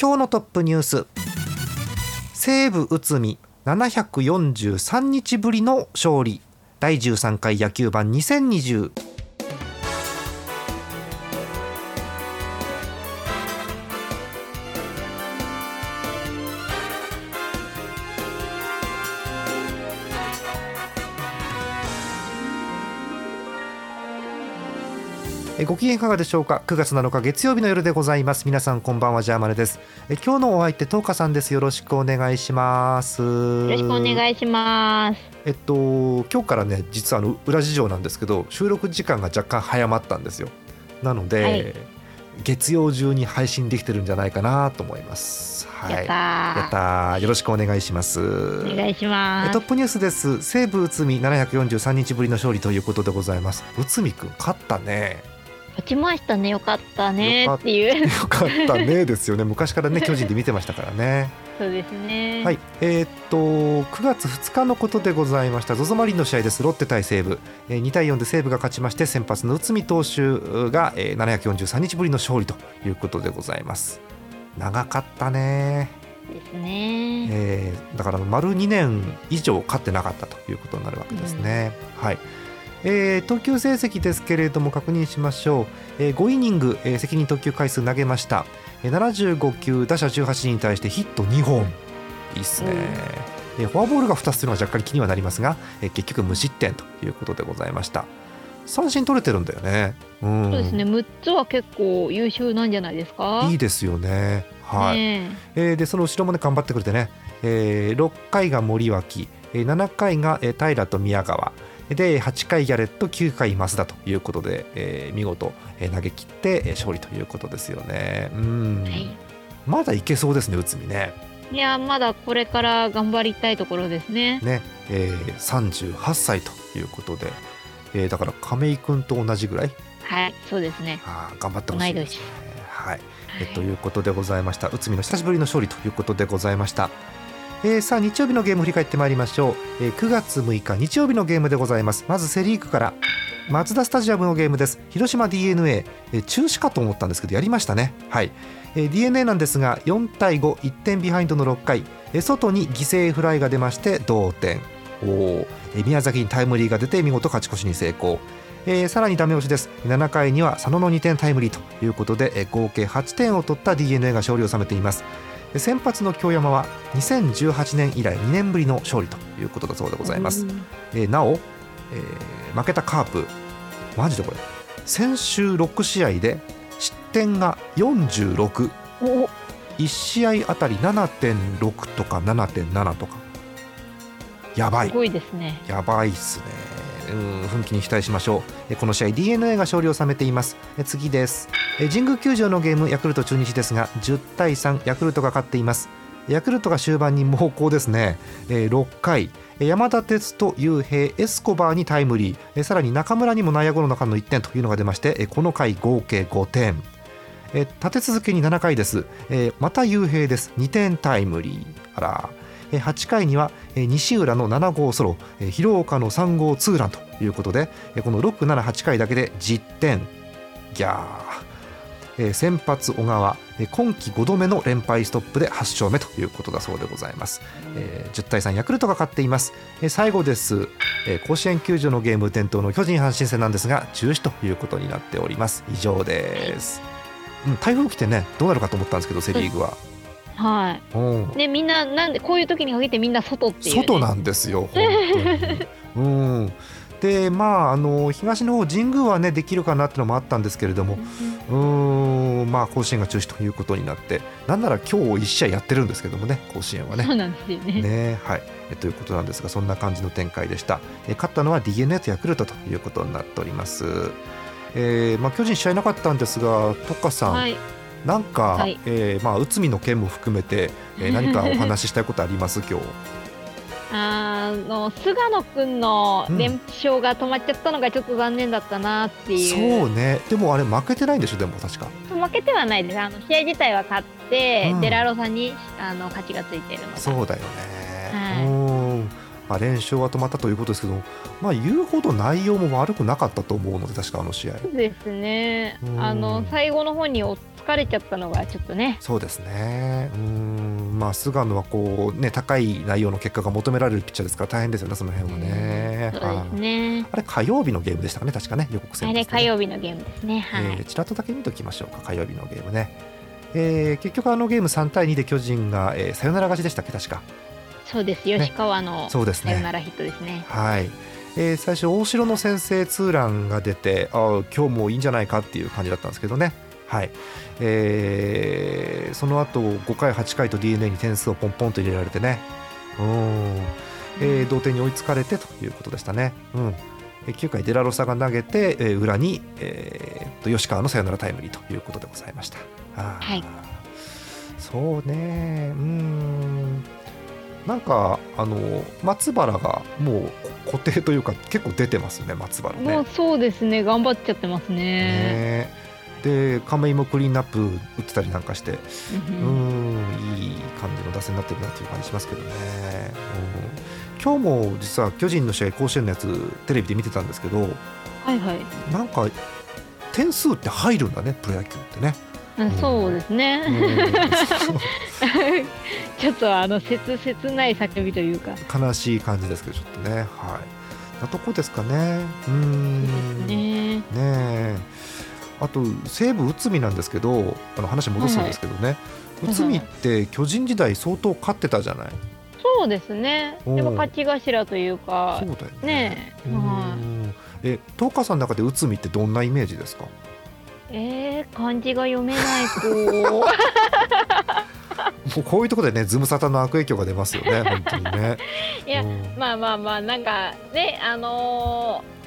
今日のトップニュース。西武内海743日ぶりの勝利。第13回野球盤2020ご機嫌いかがでしょうか？9月7日月曜日の夜でございます皆さんこんばんはジャーマネですえ今日のお相手トーカさんですよろしくお願いしますよろしくお願いしますえっと今日からね実はあの裏事情なんですけど収録時間が若干早まったんですよなので、はい月曜中に配信できてるんじゃないかなと思います。はい、やったよろしくお願いします。お願いします。トップニュースです。西武内海743日ぶりの勝利ということでございます。内海くん勝ったね。勝ちましたねよかったねっていう。よかったねですよね。昔からね 巨人で見てましたからね。そうですね。はい。えー、っと9月2日のことでございました。ZOZO マリンの試合です。ロッテ対西武、えー、2対4で西武が勝ちまして先発の内海投手が、えー、743日ぶりの勝利ということでございます。長かったね。ですね、えー、だから丸2年以上勝ってなかったということになるわけですね、うん、はいえー、投球成績ですけれども確認しましょう、えー、5イニング、えー、責任投球回数投げました、えー、75球打者18人に対してヒット2本。いいっすね、えー、フォアボールが2つというのは若干気にはなりますが、えー、結局無失点ということでございました。三振取れてるんだよね、うん、そうですね。6つは結構優秀なんじゃないですか？いいですよね。はい、ねえ。ー、でその後ろもね頑張ってくれてね、えー、6回が森脇。7回が平と宮川で8回ギャレット9回増田ということで、えー、見事、えー、投げ切って勝利ということですよね。うん、はい、まだいけそうですね内海ね。いやまだこれから頑張りたいところですね。ね、えー、38歳ということで、えー、だから亀井君と同じぐらい？はいそうですね。あ頑張ってほしいですね。はい、はい、えということでございました内海の久しぶりの勝利ということでございました。えー、さあ日曜日のゲーム振り返ってまいりましょう、えー、9月6日日曜日のゲームでございます。まずセ・リーグから。マツダスタジアムのゲームです。広島 d n a、えー、中止かと思ったんですけどやりましたね。はい、えー、d n a なんですが4対51点ビハインドの6回、えー、外に犠牲フライが出まして同点。お、えー、宮崎にタイムリーが出て見事勝ち越しに成功。えー、さらにダメ押しです。7回には佐野の2点タイムリーということで、えー、合計8点を取った d n a が勝利を収めています。先発の京山は2018年以来2年ぶりの勝利ということだそうでございます、えー、なお、えー、負けたカープマジでこれ先週6試合で失点が46 1試合あたり7.6とか7.7とか。やばい。すごいですね。やばいっすね。うん奮起に期待しましょう。この試合 d n a が勝利を収めています。次です神宮球場のゲームヤクルト中日ですが10対3ヤクルトが勝っています。ヤクルトが終盤に猛攻ですね。6回。山田哲人雄平エスコバーにタイムリー。さらに中村にも内野ゴロの間の1点というのが出ましてこの回合計5点。立て続けに7回です。また雄平です。2点タイムリー。あら。8回には西浦の7号ソロ。広岡の3号ツーランということでこの6、7、8回だけで10点。ギャー。先発小川今季5度目の連敗ストップで8勝目ということだそうでございます、えー、10対3ヤクルトが勝っています。最後です、甲子園球場のゲーム点灯の巨人阪神戦なんですが中止ということになっております。以上です、うん、台風来てねどうなるかと思ったんですけどセ・リーグは。はい。ねみんななんでこういう時に限ってみんな外っていう、ね、外なんですよ。うん。でまああの東の方神宮はねできるかなっていうのもあったんですけれども、うん、んまあ甲子園が中止ということになって、なんなら今日一試合やってるんですけどもね甲子園はね。そうなんですよね。ねはいえということなんですがそんな感じの展開でした。え勝ったのは DNA とヤクルトということになっております。えー、まあ巨人試合なかったんですが、トッカさん。はいなんか、はいえーまあ内海の件も含めて、えー何かお話ししたいことあります？今日。あの菅野くんの連勝が止まっちゃったのがちょっと残念だったなっていう。そうね。でもあれ負けてないんでしょ？でも確か。負けてはないです。あの試合自体は勝って、うんデラロさんにあの勝ちがついてるのが。そうだよはいね。うん。まあ連勝は止まったということですけど、まあ言うほど内容も悪くなかったと思うので確かあの試合。そうですねう。んあの最後の方にお疲れちゃったのがちょっとね。そうですね。うん。まあ菅野はこうね高い内容の結果が求められるピッチャーですから大変ですよねその辺はね。そうですはいね。あれ火曜日のゲームでしたかね確かね予告戦あれ火曜日のゲームですね。はい。えーちらっとだけ見ときましょうか火曜日のゲームね、えー結局あのゲーム3対2で巨人が、えーサヨナラ勝ちでしたっけ確かそうです。ね吉川のそうですねサヨナラヒットですね。はい、えー最初大城の先制ツーランが出てあー今日もいいんじゃないかっていう感じだったんですけどねはい。えーその後5回8回と d n a に点数をポンポンと入れられてね。うん、えー同点に追いつかれてということでしたね、うん、えー9回デラロサが投げて、えー裏に、えーっと吉川のサヨナラタイムリーということでございました。はい。そうね。うん。なんかあの松原がもうこ固定というか結構出てますね松原ね。もうそうですね。頑張っちゃってますね。ねで亀井もクリーンナップ打ってたりなんかしてううんんいい感じの打線になってるなっていう感じしますけどね、うん、今日も実は巨人の試合甲子園のやつテレビで見てたんですけどはいはい。なんか点数って入るんだねプロ野球ってね。うんそうですうね。ん ちょっとあの切切ない叫びというか。悲しい感じですけどちょっとねはいなとこですかねうんね。ねえあと西武内海なんですけどあの話戻すんですけどね、はい内海って巨人時代相当勝ってたじゃない、そうですね。でも勝ち頭というかそう。だよね。ねはえ東川さんの中で内海ってどんなイメージですか？い。えー、漢字が読めない子。もうこういうところでねズムサタの悪影響が出ますよね本当にね。いやうんまあまあまあなんかねあのー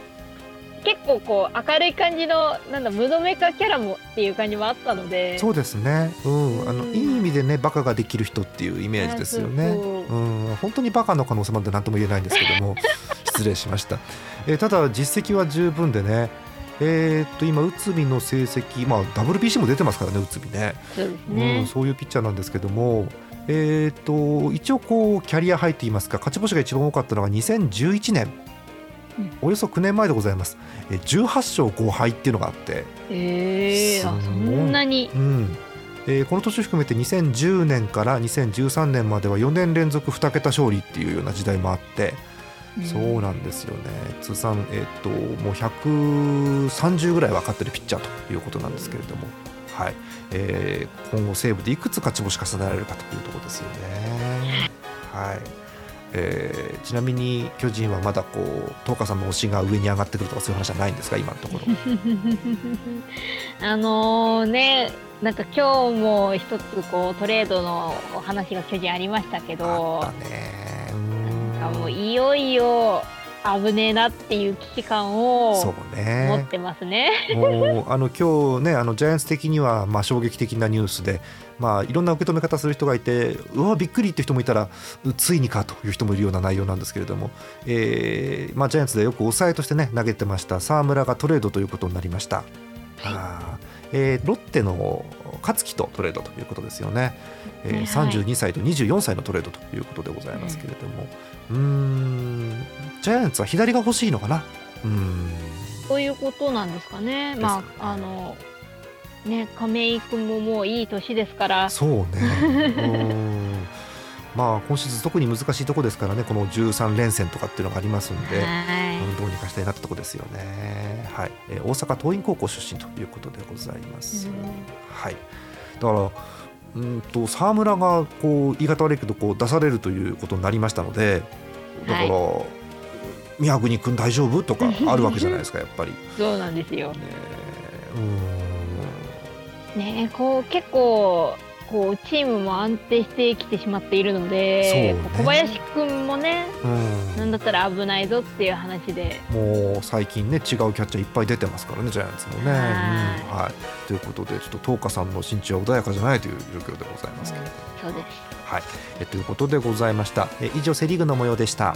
結構こう明るい感じのなんだムードメーカーキャラもっていう感じもあったので。そうですね、うん、あのうんいい意味でねバカができる人っていうイメージですよね。うん、本当にバカの可能性まで何とも言えないんですけども。失礼しました、えーただ実績は十分でね。えーっと今内海の成績まあ WBC も出てますからね内海ね。そうですうん、ね、そういうピッチャーなんですけども。えーっと一応こうキャリアハイといいますか勝ち星が一番多かったのが2011年、うんおよそ9年前でございます、えー18勝5敗っていうのがあって。えー、そんなに。うん。えーこの年含めて2010年から2013年までは4年連続2桁勝利っていうような時代もあって、そうなんですよね。通算、えー、ともう130ぐらいは勝ってるピッチャーということなんですけれども、はい。えー今後西武でいくつ勝ち星重ねられるかというところですよね。はいえーちなみに巨人はまだこう東花さんの推しが上に上がってくるとかそういう話はないんですか今のところ。あのねなんか今日も一つこうトレードのお話が巨人ありましたけあどったね。もういよいよ危ねえなっていう危機感を持ってますね。もうあの今日ねあのジャイアンツ的にはまあ衝撃的なニュースで、まあ、いろんな受け止め方する人がいてうわびっくりって人もいたらうついにかという人もいるような内容なんですけれども、えーまあ、ジャイアンツでよく抑えとしてね投げてました沢村がトレードということになりました。あーえーロッテの勝木とトレードということですよね、えーはいはい32歳と24歳のトレードということでございますけれども、うーんジャイアンツは左が欲しいのかな？うーんそういうことなんですかね。まああのね亀井君ももういい年ですから。そうね。うんまあ今シーズン特に難しいところですからね、この13連戦とかっていうのがありますんで、はいうんどうにかしたいなってとこですよね。はい、えー大阪桐蔭高校出身ということでございます。うんはい。だから。うんと沢村がこう言い方悪いけどこう出されるということになりましたのでだから、宮国君大丈夫？とか あるわけじゃないですかやっぱり。ねそうなんですよ。うんねこう結構こうチームも安定してきてしまっているので、ね小林君もね、うんなんだったら危ないぞっていう話で、もう最近ね違うキャッチャーいっぱい出てますからねジャイアンツもね。うんはいはい、ということでちょっと東花さんの心中は穏やかじゃないという状況でございますけれども。そうです。はい、えということでございました。え以上セリーグの模様でした。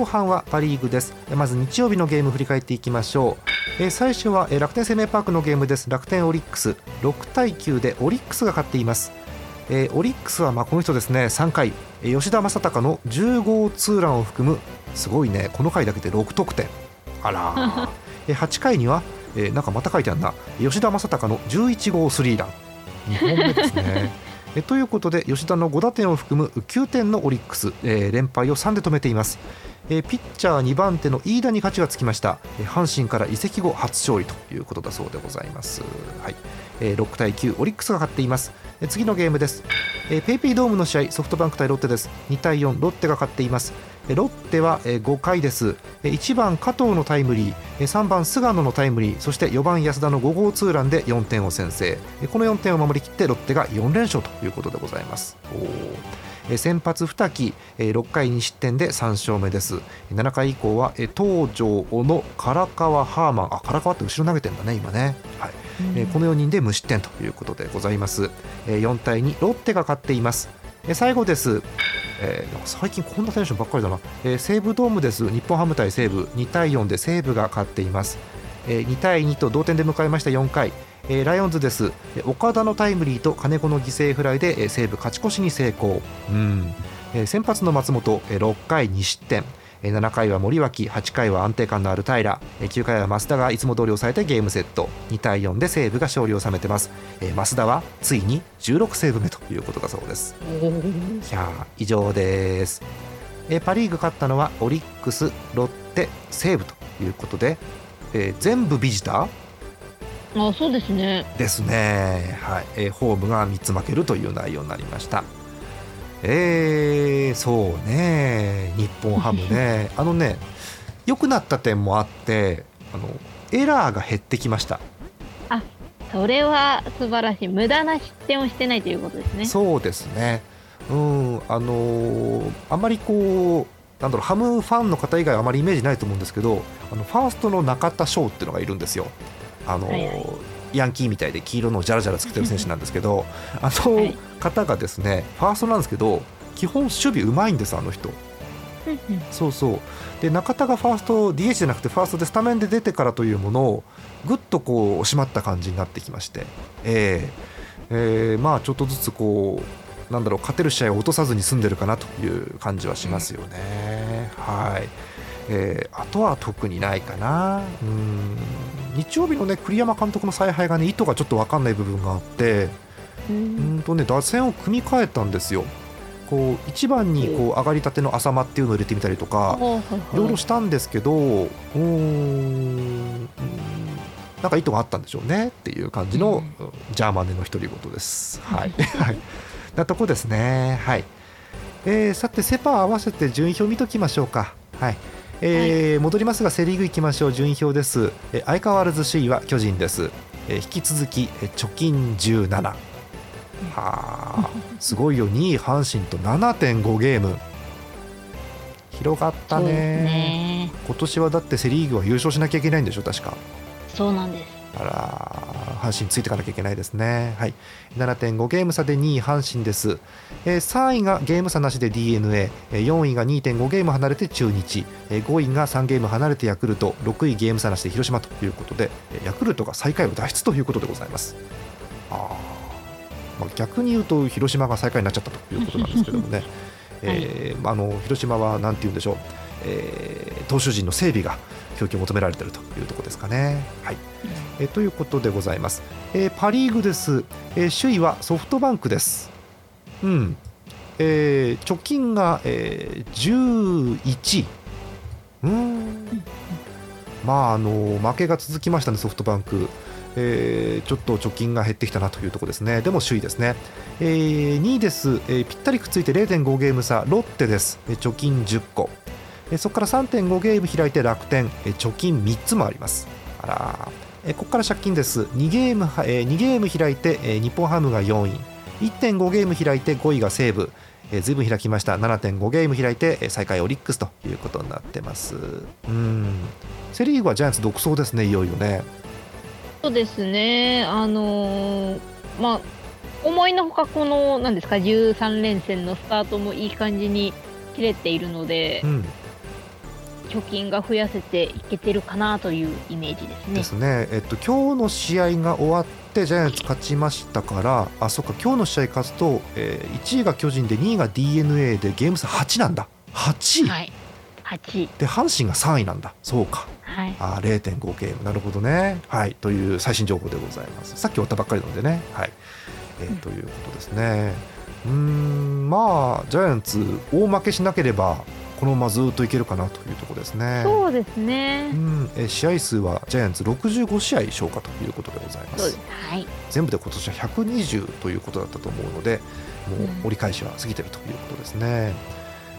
後半はパ・リーグです。まず日曜日のゲーム振り返っていきましょう、えー最初は、えー楽天生命パークのゲームです。楽天オリックス。6対9でオリックスが勝っています、えーオリックスはまあこの人ですね。3回。えー吉田正尚の10号ツーランを含むすごいね。この回だけで6得点。あらー。えー8回には、えーなんかまた書いてあるな。吉田正尚の11号スリーラン。2本目ですねえということで吉田の5打点を含む9点のオリックス、えー連敗を3で止めています、えーピッチャー2番手の飯田に勝ちがつきました、えー阪神から移籍後初勝利ということだそうでございます、はい。えー6対9オリックスが勝っています、えー次のゲームです、えーペイペイドームの試合ソフトバンク対ロッテです。2対4ロッテが勝っています。ロッテはえー5回です。えー1番加藤のタイムリー。えー3番菅野のタイムリー。そして4番安田の5号ツーランで4点を先制。えーこの4点を守りきってロッテが4連勝ということでございます。先発2木。えー6回2失点で3勝目です。7回以降はえー東條小野唐川ハーマン。あ唐川って後ろ投げてんだね今ね、はい。えーこの4人で無失点ということでございます、えー4対2ロッテが勝っていますえ最後です、えー最近こんなテンションばっかりだな、えー西武ドームです。日本ハム対西武。2対4で西武が勝っています、えー2対2と同点で迎えました。4回。えーライオンズです。岡田のタイムリーと金子の犠牲フライで西武勝ち越しに成功、うん。えー先発の松本。えー6回2失点。7回は森脇8回は安定感のある平。えー9回は増田がいつも通り抑えてゲームセット。2対4で西武が勝利を収めてます、えー増田はついに16セーブ目ということだそうです。いやー以上です、えーパ・リーグ勝ったのはオリックスロッテ西武ということで、えー全部ビジター？あ、そうですね。ですね、はい。えーホームが3つ負けるという内容になりました。えー、そうね、日本ハムね、あのね、良くなった点もあって、あのエラーが減ってきました。それは素晴らしい。無駄な失点をしてないということですね。そうですね、うん、あのーあんまりこう、なんだろう、ハムファンの方以外はあまりイメージないと思うんですけど、あのファーストの中田翔っていうのがいるんですよ。あのーはいはいヤンキーみたいで黄色のをジャラジャラつけてる選手なんですけど、あのはい方がですね、ファーストなんですけど、基本守備うまいんです、あの人。そうそう。で中田がファースト DH じゃなくてファーストでスタメンで出てからというものをぐっとこう締まった感じになってきまして、えーえーまあちょっとずつこうなんだろう勝てる試合を落とさずに済んでるかなという感じはしますよね。はい。えーあとは特にないかな。うん日曜日のね栗山監督の采配がね意図がちょっと分かんない部分があってううんんとね打線を組み替えたんですよ。こう1番にこう上がりたての浅間っていうのを入れてみたりとか、いろいろしたんですけど、うーん、うんなんか意図があったんでしょうねっていう感じの、ジャーマネの独り言です。はい、はい、なとこですね。はい。えーさてセパ合わせて順位表見ときましょうか。はい。えー戻りますがセ・リーグいきましょう。順位表です、えー相変わらず首位は巨人です、えー引き続き、えー貯金17はあすごいよ。2位阪神と7.5ゲーム。広がったね。ね。今年はだってセ・リーグは優勝しなきゃいけないんでしょ確か。そうなんです。あら阪神ついていかなきゃいけないですね、はい、7.5ゲーム差で2位阪神です、えー3位がゲーム差なしで d n a 4位が2.5ゲーム離れて中日。えー5位が3ゲーム離れてヤクルト。6位ゲーム差なしで広島ということでえーヤクルトが最下位を脱出ということでございます。あー、まあ、逆に言うと広島が最下位になっちゃったということなんですけどもね。えーあの広島はなんて言うんでしょう、えー投手陣の整備が供給求められているというところですかね。はいえということでございます。えーパ・リーグです、えー首位はソフトバンクです。うん。えー貯金が、えー11まああの負けが続きましたね、ソフトバンク。えーちょっと貯金が減ってきたなというところですね、でも首位ですね、えー2位です、えーぴったりくっついて0.5ゲーム差、ロッテです、えー貯金10個、えーそこから3.5ゲーム開いて楽天、えー貯金3つもあります。あらえーここから借金です。2ゲームは、えー2ゲーム開いて、えー日本ハムが4位。1.5ゲーム開いて5位が西武、えー、ずいぶん開きました。7.5ゲーム開いて、えー最下位オリックスということになってます。うん。セ・リーグはジャイアンツ独走ですねいよいよね。そうですね、あのーまあ、思いのほかこの、なんですか、13連戦のスタートもいい感じに切れているのでう、ん貯金が増やせていけてるかなというイメージですね。で。すね。えっと今日の試合が終わってジャイアンツ勝ちましたからあそっか今日の試合勝つと、えー1位が巨人で2位が d n a でゲーム差8なんだ。8位、はい。8位。で阪神が3位なんだ。そうか。はい。あー0.5ゲーム。なるほどね。はい。という最新情報でございます。さっき終わったばっかりなのでね。はい、えーうん。ということですね。うーんまあジャイアンツ大負けしなければこのままずっといけるかなというところですね。そうですね。う。ん。えー試合数はジャイアンツ65試合消化ということでございます。す。はい。全部で今年は120ということだったと思うのでもう折り返しは過ぎてるということですね、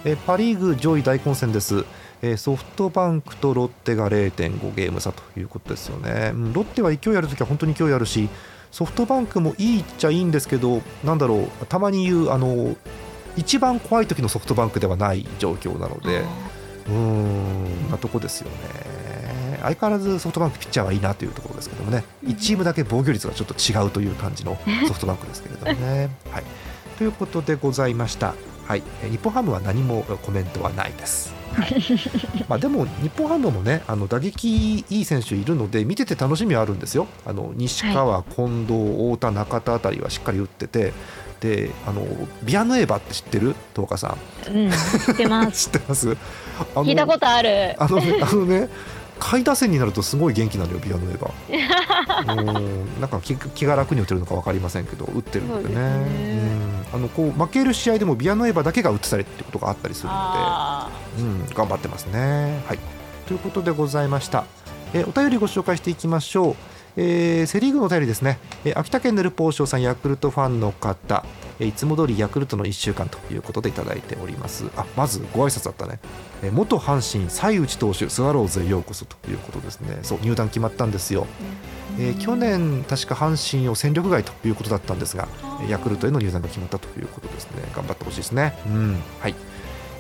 えーパ・リーグ上位大混戦です、えーソフトバンクとロッテが0.5ゲーム差ということですよね、うん。ロッテは勢いあるときは本当に勢いあるしソフトバンクもいいっちゃいいんですけどなんだろうたまに言うあの一番怖い時のソフトバンクではない状況なのでうーんなとこですよね相変わらずソフトバンクピッチャーはいいなというところですけどもね1チームだけ防御率がちょっと違うという感じのソフトバンクですけれどもね。はい、ということでございました。はい、え日本ハムは何もコメントはないです。はい、まあでも日本ハムもねあの打撃いい選手いるので見てて楽しみはあるんですよ。あの西川、近藤、太田、中田あたりはしっかり打ってて。であのビアヌエバって知ってる？東岡さんうん。知ってます。知ってます？あの聞いたことある。あのね、あのね、下位打線になるとすごい元気なのよ、ビアノエバ。うん、なんか気気が楽に打てるのか分かりませんけど、打ってるのでね。そうですねうん、あのこう負ける試合でもビアノエバだけが打ってたりってことがあったりするのあで、うん、頑張ってますね。はい、ということでございました。えお便りご紹介していきましょう。えーセ・リーグのお便りですね、えー秋田県のルポーショーさんヤクルトファンの方、えーいつも通りヤクルトの1週間ということでいただいております。あまずご挨拶だったね、えー元阪神西内投手スワローズへようこそということですね。そう入団決まったんですよ、ーえー去年確か阪神を戦力外ということだったんですがえー。ヤクルトへの入団が決まったということですね。頑張ってほしいですね。うん。はい。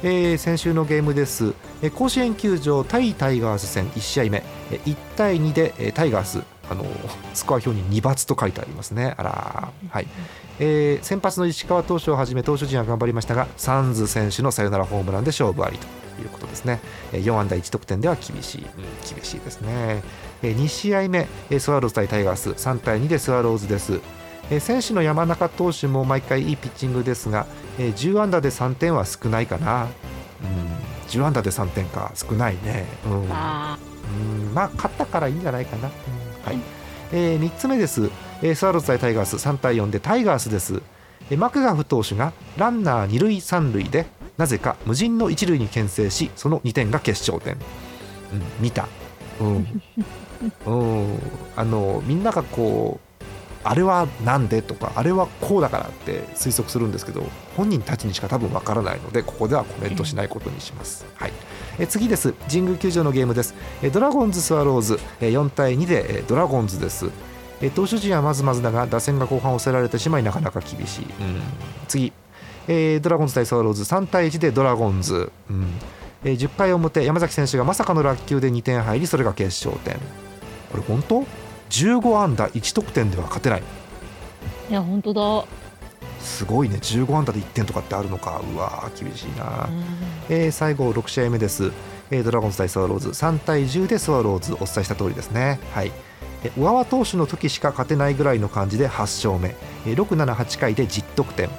えー先週のゲームです、えー甲子園球場対タイガース戦1試合目、えー1対2で、えータイガースあのスコア表に2罰と書いてありますね。あらー。はい、えー先発の石川投手をはじめ投手陣は頑張りましたがサンズ選手のサヨナラホームランで勝負ありと。いうことですね、えー4安打1得点では厳しい、うん、厳しいですね、え2試合目、えースワローズ対タイガース。3対2でスワローズです。えー選手の山中投手も毎回いいピッチングですが、えー10安打で3点は少ないかな、うん、10安打で3点か。少ないね、うん。あうん。まあ勝ったからいいんじゃないかな、うんはい。え3つ目です、えースワローズ対タイガース。3対4でタイガースです、えーマクガフ投手がランナー2塁3塁でなぜか無人の1塁に牽制しその2点が決勝点、うん、見た、うん。うん、あのみんながこうあれはなんでとかあれはこうだからって推測するんですけど本人たちにしか多分わからないのでここではコメントしないことにします。はい、え次です。神宮球場のゲームです。えドラゴンズスワローズ。え4対2でえドラゴンズです。え投手陣はまずまずだが打線が後半抑えられてしまいなかなか厳しい、うん、次。えードラゴンズ対スワローズ。3対1でドラゴンズ、うん。えー10回表山崎選手がまさかの落球で2点入りそれが決勝点。これ本当？?15 安打1得点では勝てない。ーいや、本当だ。すごいね。15安打で1点とかってあるのか。うわー厳しいな、えー最後6試合目です、えードラゴンズ対スワローズ。3対10でスワローズお伝えした通りですね。はい。えー小川投手の時しか勝てないぐらいの感じで8勝目、えー678回で10得点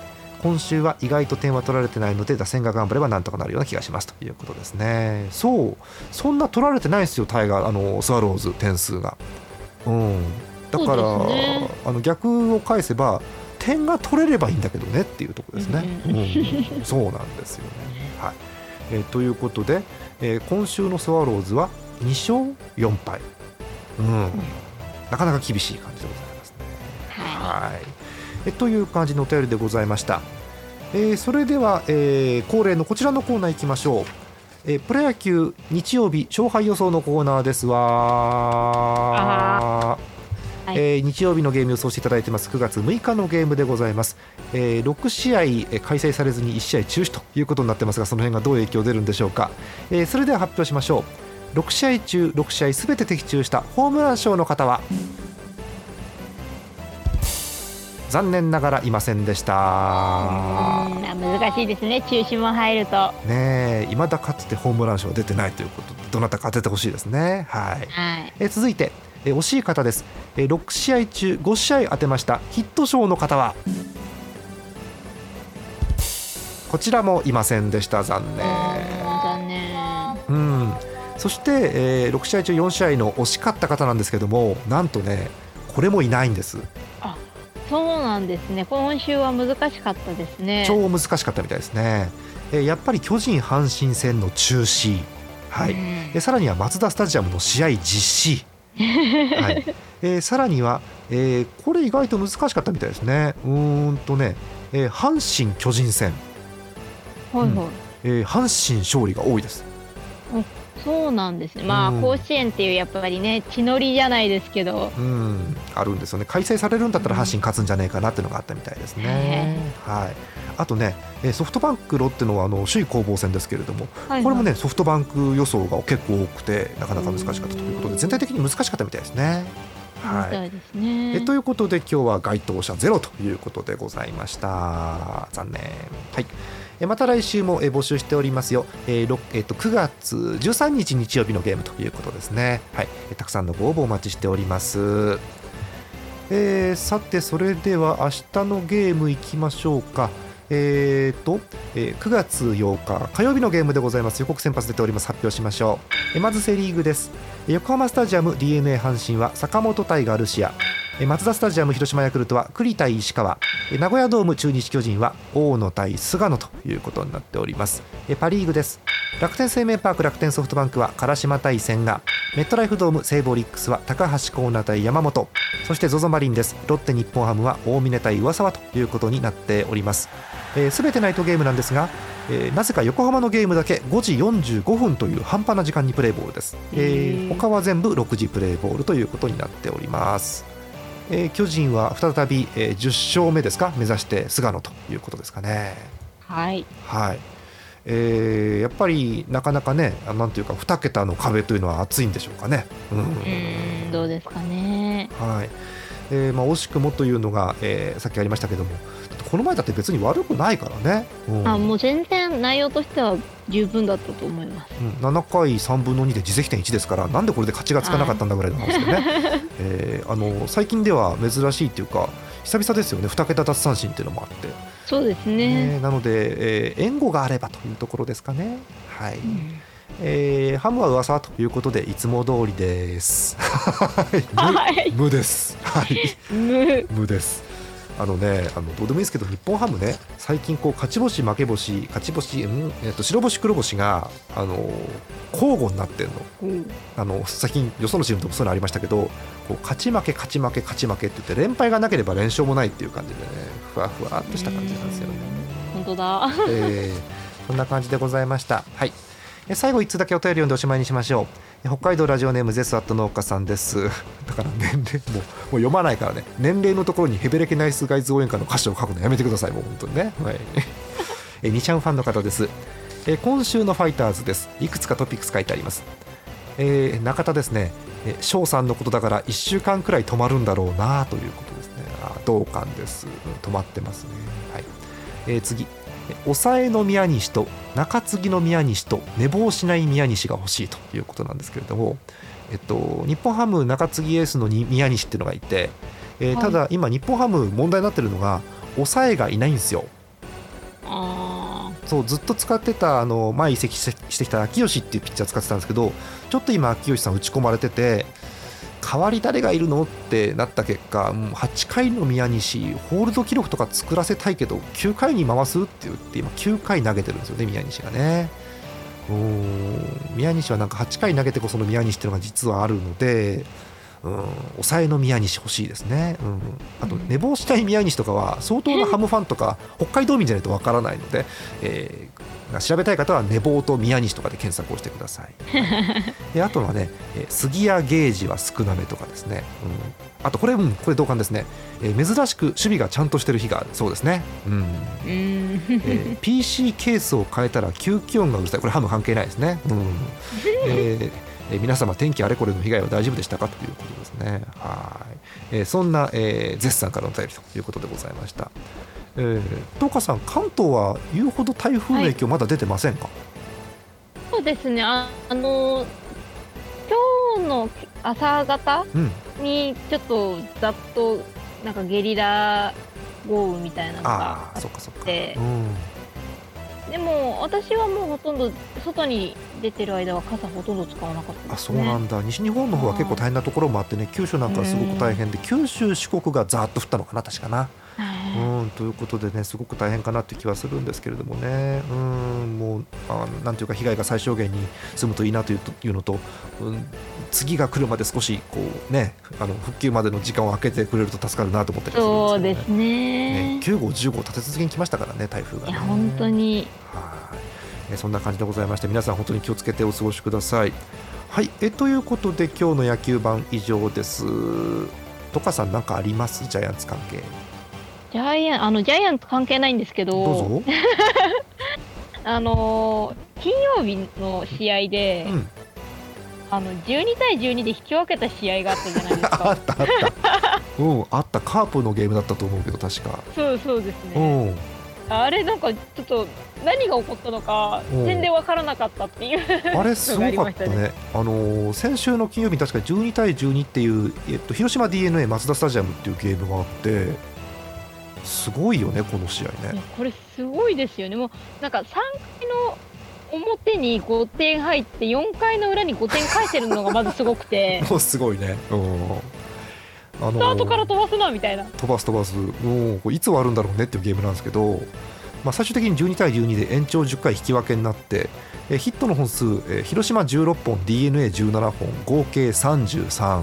今週は意外と点は取られてないので打線が頑張ればなんとかなるような気がします。ということですね。そう。そんな取られてないですよタイガーあのスワローズ点数がうん。だから、ね、あの逆を返せば点が取れればいいんだけどねっていうところですね、うんうん、そうなんですよね。はい、えー、ということで、えー、今週のスワローズは2勝4敗。うん。なかなか厳しい感じでございますね。はい。えという感じのお便りでございました、えー、それでは、えー、恒例のこちらのコーナー行きましょう、えー、プロ野球日曜日勝敗予想のコーナーですわはい、えー、日曜日のゲーム予想していただいてます。9月6日のゲームでございます、えー、6試合開催されずに1試合中止ということになってますがその辺がどう影響出るんでしょうか、えー、それでは発表しましょう。6試合中6試合すべて的中したホームラン賞の方は、残念ながらいませんでした。難しいですね。中止も入ると。ねいまだかつてホームラン賞出てないということでどなたか当ててほしいですね。はい、はい、え続いてえ惜しい方です。え6試合中5試合当てました。ヒット賞の方は。こちらもいませんでした。残念。残念。うん。そして、えー、6試合中4試合の惜しかった方なんですけどもなんとねこれもいないんです。あそうなんですね。今週は難しかったですね。超難しかったみたいですね、えー、やっぱり巨人阪神戦の中止。はい、えさらにはマツダスタジアムの試合実施。はい。えー、さらには、えー、これ意外と難しかったみたいですね。うんとね、えー、阪神巨人戦、はいはい。うん。えー、阪神勝利が多いですそうなんですね、まあ、甲子園っていうやっぱりね、血のりじゃないですけど、うん、あるんですよね、開催されるんだったら阪神勝つんじゃないかなっていうのがあったみたいですね。はい、あとね、ソフトバンク、ロッテのあの首位攻防戦ですけれども、はいはい、これもね、ソフトバンク予想が結構多くて、なかなか難しかったということで、全体的に難しかったみたいですね。はい、ね、えということで今日は該当者ゼロということでございました。残念。はいまた来週も募集しておりますよ、えーえー、と9月13日日曜日のゲームということですね、はい、たくさんのご応募お待ちしております、えー、さてそれでは明日のゲームいきましょうか。えーとえー、9月8日火曜日のゲームでございます。予告先発出ております。発表しましょう、えまずセ・リーグです。横浜スタジアム d n a 阪神は坂本対ガルシア。マツダスタジアム広島ヤクルトは栗対石川。名古屋ドーム中日巨人は大野対菅野ということになっております。パ・リーグです。楽天生命パーク楽天ソフトバンクは唐島対千賀。メットライフドーム西武オリックスは高橋光成対山本。そして ZOZO マリンです。ロッテ日本ハムは大峰対上沢ということになっております。すべ、えてナイトゲームなんですがえー、なぜか横浜のゲームだけ5時45分という半端な時間にプレーボールです、えー、他は全部6時プレーボールということになっておりますえー、巨人は再び、えー、10勝目ですか？目指して菅野ということですかね。はい、はいえー、やっぱりなかなかねなんていうか2桁の壁というのは厚いんでしょうかね。うん、うんどうですかね。はいえーまあ、惜しくもというのが、えー、さっきありましたけどもこの前だって別に悪くないからね、うん、あもう全然内容としては十分だったと思います、うん、7回3分の2で自責点1ですからなんでこれで勝ちがつかなかったんだぐらいの話でね、はい、えー、あの最近では珍しいっていうか久々ですよね。2桁奪三振っていうのもあって。そうですね、ね、なので、えー、援護があればというところですかね。はい、うん。えー、ハムは噂ということでいつも通りです。はい、無です。はい、無。無です。あのね、あのどうでもいいですけど、日本ハムね、最近こう勝ち星、負け星、勝ち星、うんえっと白星、黒星があの交互になってるの、うん、あの最近、よそのチームともそういうのありましたけど、こう勝ち負け、勝ち負け、勝ち負けって言って、連敗がなければ連勝もないっていう感じでね、ふわふわっとした感じなんですよね。本当だ、えー、そんな感じでございました。はい。最後1つだけお便り読んでおしまいにしましょう北海道ラジオネームゼスアット農家さんです。だから年齢もうもう読まないからね。年齢のところにヘベレケナイスガイズ応援歌の歌詞を書くのやめてくださいもう本当にね。はい。えニシャンファンの方です。え今週のファイターズです。いくつかトピックス書いてあります。えー、中田ですね。翔さんのことだから1週間くらい止まるんだろうなということですね。同感です、止まってますね。はい、えー、次。抑えの宮西と中継ぎの宮西と寝坊しない宮西が欲しいということなんですけれども、えっと、日本ハム中継ぎエースの宮西っていうのがいて、えー、ただ今日本ハム問題になってるのが抑えがいないんですよ。そうずっと使ってたあの前移籍してしてきた秋吉っていうピッチャー使ってたんですけどちょっと今秋吉さん打ち込まれてて代わり誰がいるの？ってなった結果もう8回の宮西ホールド記録とか作らせたいけど9回に回すって言って今9回投げてるんですよね宮西がね。う宮西はなんか8回投げてこその宮西っていうのが実はあるのでうん、抑えの宮西欲しいですね、うん、あと寝坊したい宮西とかは相当なハムファンとか北海道民じゃないとわからないので、えー、調べたい方は寝坊と宮西とかで検索をしてください、はい、であとはね、え杉谷ゲージは少なめとかですね、うん、あとこれ、うん、これ同感ですね、えー、珍しく守備がちゃんとしてる日があるそうですね、うん。えー、PC ケースを変えたら吸気音がうるさい。これハム関係ないですね、うん。えーえー、皆様天気あれこれの被害は大丈夫でしたかということですね。はい、えー、そんな、えー、絶賛からのお便りということでございました、えー、東花さん関東は言うほど台風の影響まだ出てませんか、はい、そうですね。ああの今日の朝方にちょっとざっとなんかゲリラ豪雨みたいなのがあって、うん。でも私はもうほとんど外に出てる間は傘ほとんど使わなかった、ね、あそうなんだ。西日本の方は結構大変なところもあってね九州なんかすごく大変で九州四国がざっと降ったのかな確かな。うんということでねすごく大変かなって気はするんですけれどもね。うんもうあなんていうか被害が最小限に済むといいなといういうのと、うん、次が来るまで少しこうねあの復旧までの時間を空けてくれると助かるなと思ったりするんですけど、ね、そうですね。ね9号10号立て続けに来ましたからね台風が、ね、いや本当に。はいそんな感じでございまして皆さん本当に気をつけてお過ごしください。はいえということで今日の野球版以上です。とかさん何かあります？ジャイアンツ関係。ジャイアンあのジャイアンツ関係ないんですけど。どうぞ。あの金曜日の試合で、うん、あの12対12で引き分けた試合があったじゃないですか。あったあった。うんあった。カープのゲームだったと思うけど確か。そうそうですね、うんあれなんかちょっと何が起こったのか全然分からなかったっていう。あれすごかったね。あの先週の金曜日確か12対12っていう、えっと、広島 d n a マツダスタジアムっていうゲームがあってすごいよねこの試合ね。これすごいですよね。もうなんか3回の表に5点入って4回の裏に5点返せるのがまずすごくて。もうすごいね。うんあのスタートから飛ばすなみたいな。飛ばす飛ばすもういつ終わるんだろうねっていうゲームなんですけど、まあ、最終的に12対12で延長10回引き分けになってえヒットの本数え広島16本 d n a 1 7本合計33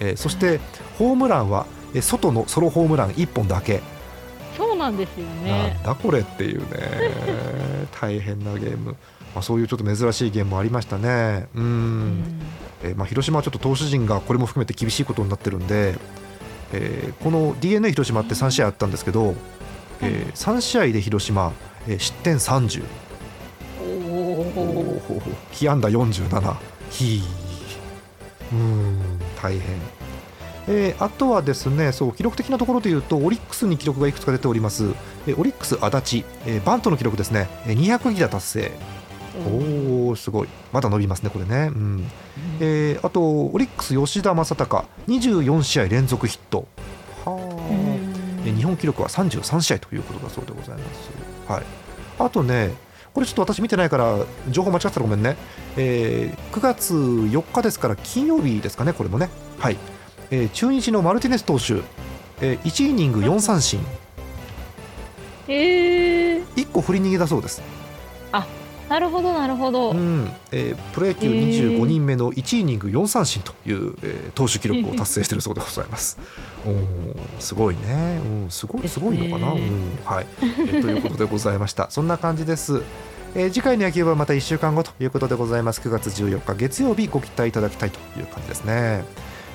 えそしてホームランはえ外のソロホームラン1本だけ。そうなんですよね。なんだこれっていうね。大変なゲーム、まあ、そういうちょっと珍しいゲームもありましたね。うんえー、まあ、広島はちょっと投手陣がこれも含めて厳しいことになってるんで、えー、この d n a 広島って3試合あったんですけど、えー、3試合で広島、えー、失点30被安打47ひうん大変、えー、あとはですねそう記録的なところでいうとオリックスに記録がいくつか出ております、えー、オリックス足立、えー、バントの記録ですね。200ギ打達成。おおすごい。まだ伸びますねこれね、うん、えー、あとオリックス吉田正尚。24試合連続ヒット。はあ、日本記録は33試合ということだそうでございます、はい、あとねこれちょっと私見てないから情報間違ってたらごめんね、えー、9月4日ですから金曜日ですかねこれもね。はい、えー、中日のマルティネス投手、えー、1イニング4三振。えー、1個振り逃げだそうです。あなるほどなるほど、うん。えー、プロ野球25人目の1イニング4三振という、えー、投手記録を達成しているそうでございます。おすごいね、うん、すごいすごいのかな、うん、はい、えー、ということでございました。そんな感じです。えー、次回の野球はまた1週間後ということでございます。9月14日月曜日ご期待いただきたいという感じですね。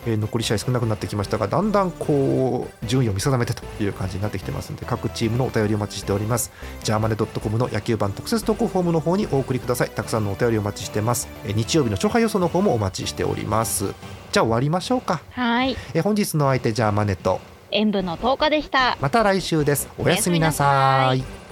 えー、残り試合少なくなってきましたがだんだんこう順位を見定めてという感じになってきてますので各チームのお便りお待ちしております。ジャーマネドットコムの野球版特設投稿フォームの方にお送りください。たくさんのお便りお待ちしてます、えー、日曜日の勝敗予想の方もお待ちしております。じゃあ終わりましょうか。はい、えー、本日の相手ジャーマネと。演舞の10日でした。また来週です。おやすみなさい